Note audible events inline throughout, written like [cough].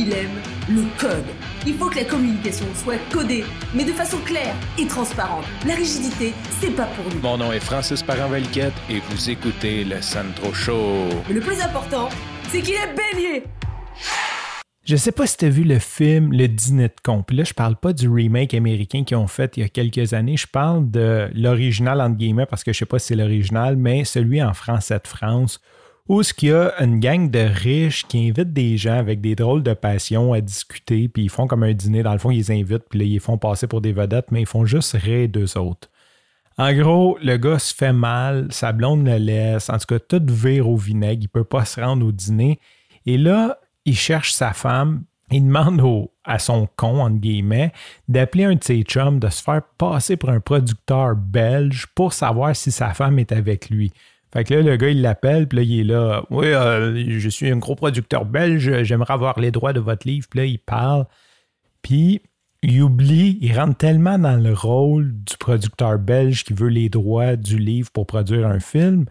il aime le code. Il faut que la communication soit codée, mais de façon claire et transparente. La rigidité, c'est pas pour nous. Mon nom est Francis Parent-Valquette et vous écoutez le Sandro Show. Mais le plus important, c'est qu'il est bélier. Je sais pas si tu as vu le film Le Dîner de con. Puis là, je parle pas du remake américain qu'ils ont fait il y a quelques années. Je parle de l'original, entre guillemets, parce que je sais pas si c'est l'original, mais celui en français de France, où ce qu'il y a une gang de riches qui invitent des gens avec des drôles de passion à discuter, puis ils font comme un dîner. Dans le fond, ils les invitent, puis là, ils font passer pour des vedettes, mais ils font juste rire d'eux autres. En gros, le gars se fait mal, sa blonde le laisse, en tout cas, tout vire au vinaigre, il peut pas se rendre au dîner. Et là, il cherche sa femme, il demande à son con, entre guillemets, d'appeler un de ses chums, de se faire passer pour un producteur belge pour savoir si sa femme est avec lui. Fait que là, le gars, il l'appelle, puis là, il est là. Oui, euh, je suis un gros producteur belge, j'aimerais avoir les droits de votre livre. Puis là, il parle. Puis, il oublie, il rentre tellement dans le rôle du producteur belge qui veut les droits du livre pour produire un film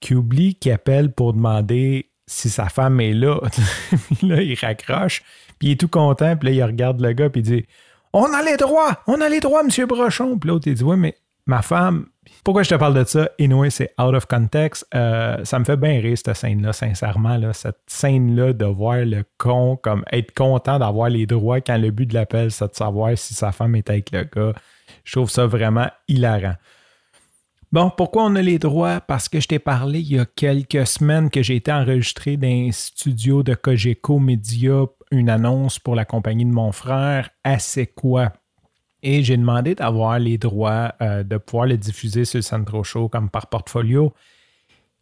qu'il oublie qu'il appelle pour demander si sa femme est là. [laughs] là, il raccroche, puis il est tout content, puis là, il regarde le gars, puis il dit On a les droits, on a les droits, monsieur Brochon. Puis l'autre, il dit Oui, mais ma femme, pourquoi je te parle de ça? Anyway, c'est out of context. Euh, ça me fait bien rire, cette scène-là, sincèrement. Cette scène-là de voir le con, comme être content d'avoir les droits quand le but de l'appel, c'est de savoir si sa femme est avec le gars. Je trouve ça vraiment hilarant. Bon, pourquoi on a les droits? Parce que je t'ai parlé il y a quelques semaines que j'ai été enregistré dans un studio de Cogeco Media, une annonce pour la compagnie de mon frère, C'est quoi? Et j'ai demandé d'avoir les droits euh, de pouvoir le diffuser sur le Centro Show comme par portfolio.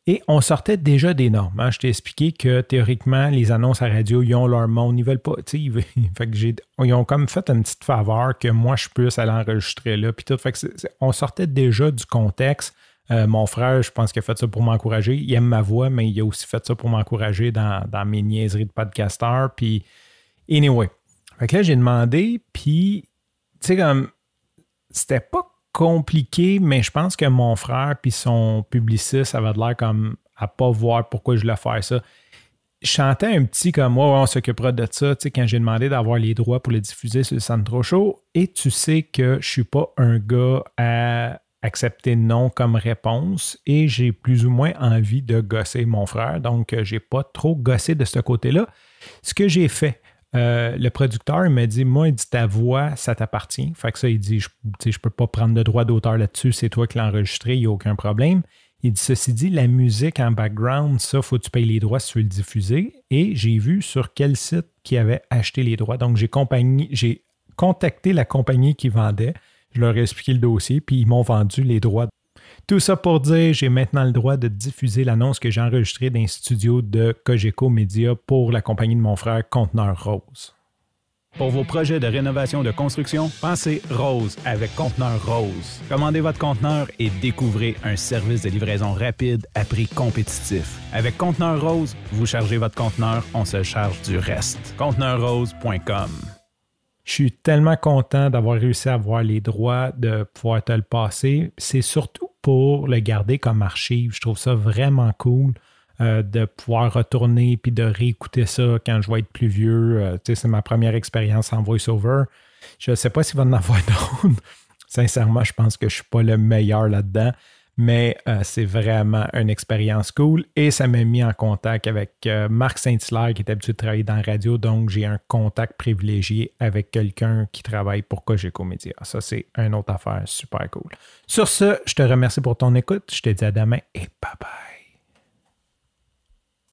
Et on sortait déjà des normes. Hein. Je t'ai expliqué que théoriquement, les annonces à radio, ils ont leur monde. Ils veulent pas. Ils, [laughs] ils ont comme fait une petite faveur que moi, je puisse aller enregistrer là. Tout. Fait on sortait déjà du contexte. Euh, mon frère, je pense qu'il a fait ça pour m'encourager. Il aime ma voix, mais il a aussi fait ça pour m'encourager dans, mes niaiseries de podcaster. Puis, anyway. Fait que là, j'ai demandé, puis, tu sais, comme, c'était pas compliqué, mais je pense que mon frère puis son publiciste, ça va de l'air comme à pas voir pourquoi je voulais faire ça. Je chantais un petit comme moi, on s'occupera de ça, tu sais, quand j'ai demandé d'avoir les droits pour le diffuser sur le Centro Show. Et tu sais que je suis pas un gars à accepter non comme réponse et j'ai plus ou moins envie de gosser mon frère. Donc, j'ai pas trop gossé de ce côté-là. Ce que j'ai fait, euh, le producteur m'a dit Moi, il dit ta voix, ça t'appartient. Fait que ça, il dit Je ne peux pas prendre de droit d'auteur là-dessus, c'est toi qui l'as enregistré, il n'y a aucun problème. Il dit Ceci dit, la musique en background, ça, faut que tu payes les droits si tu veux le diffuser. Et j'ai vu sur quel site qui avait acheté les droits. Donc, j'ai contacté la compagnie qui vendait. Je leur ai expliqué le dossier, puis ils m'ont vendu les droits tout ça pour dire, j'ai maintenant le droit de diffuser l'annonce que j'ai enregistrée d'un studio de Cogeco Media pour la compagnie de mon frère Conteneur Rose. Pour vos projets de rénovation de construction, pensez Rose avec Conteneur Rose. Commandez votre conteneur et découvrez un service de livraison rapide à prix compétitif. Avec Conteneur Rose, vous chargez votre conteneur, on se charge du reste. Conteneurrose.com je suis tellement content d'avoir réussi à avoir les droits de pouvoir te le passer. C'est surtout pour le garder comme archive. Je trouve ça vraiment cool euh, de pouvoir retourner puis de réécouter ça quand je vais être plus vieux. Euh, c'est ma première expérience en voice-over. Je ne sais pas s'il va en avoir [laughs] d'autres. Sincèrement, je pense que je ne suis pas le meilleur là-dedans mais euh, c'est vraiment une expérience cool et ça m'a mis en contact avec euh, Marc Saint-Hilaire qui est habitué de travailler dans la radio, donc j'ai un contact privilégié avec quelqu'un qui travaille pour Cogeco Media. Ça, c'est une autre affaire super cool. Sur ce, je te remercie pour ton écoute. Je te dis à demain et bye bye.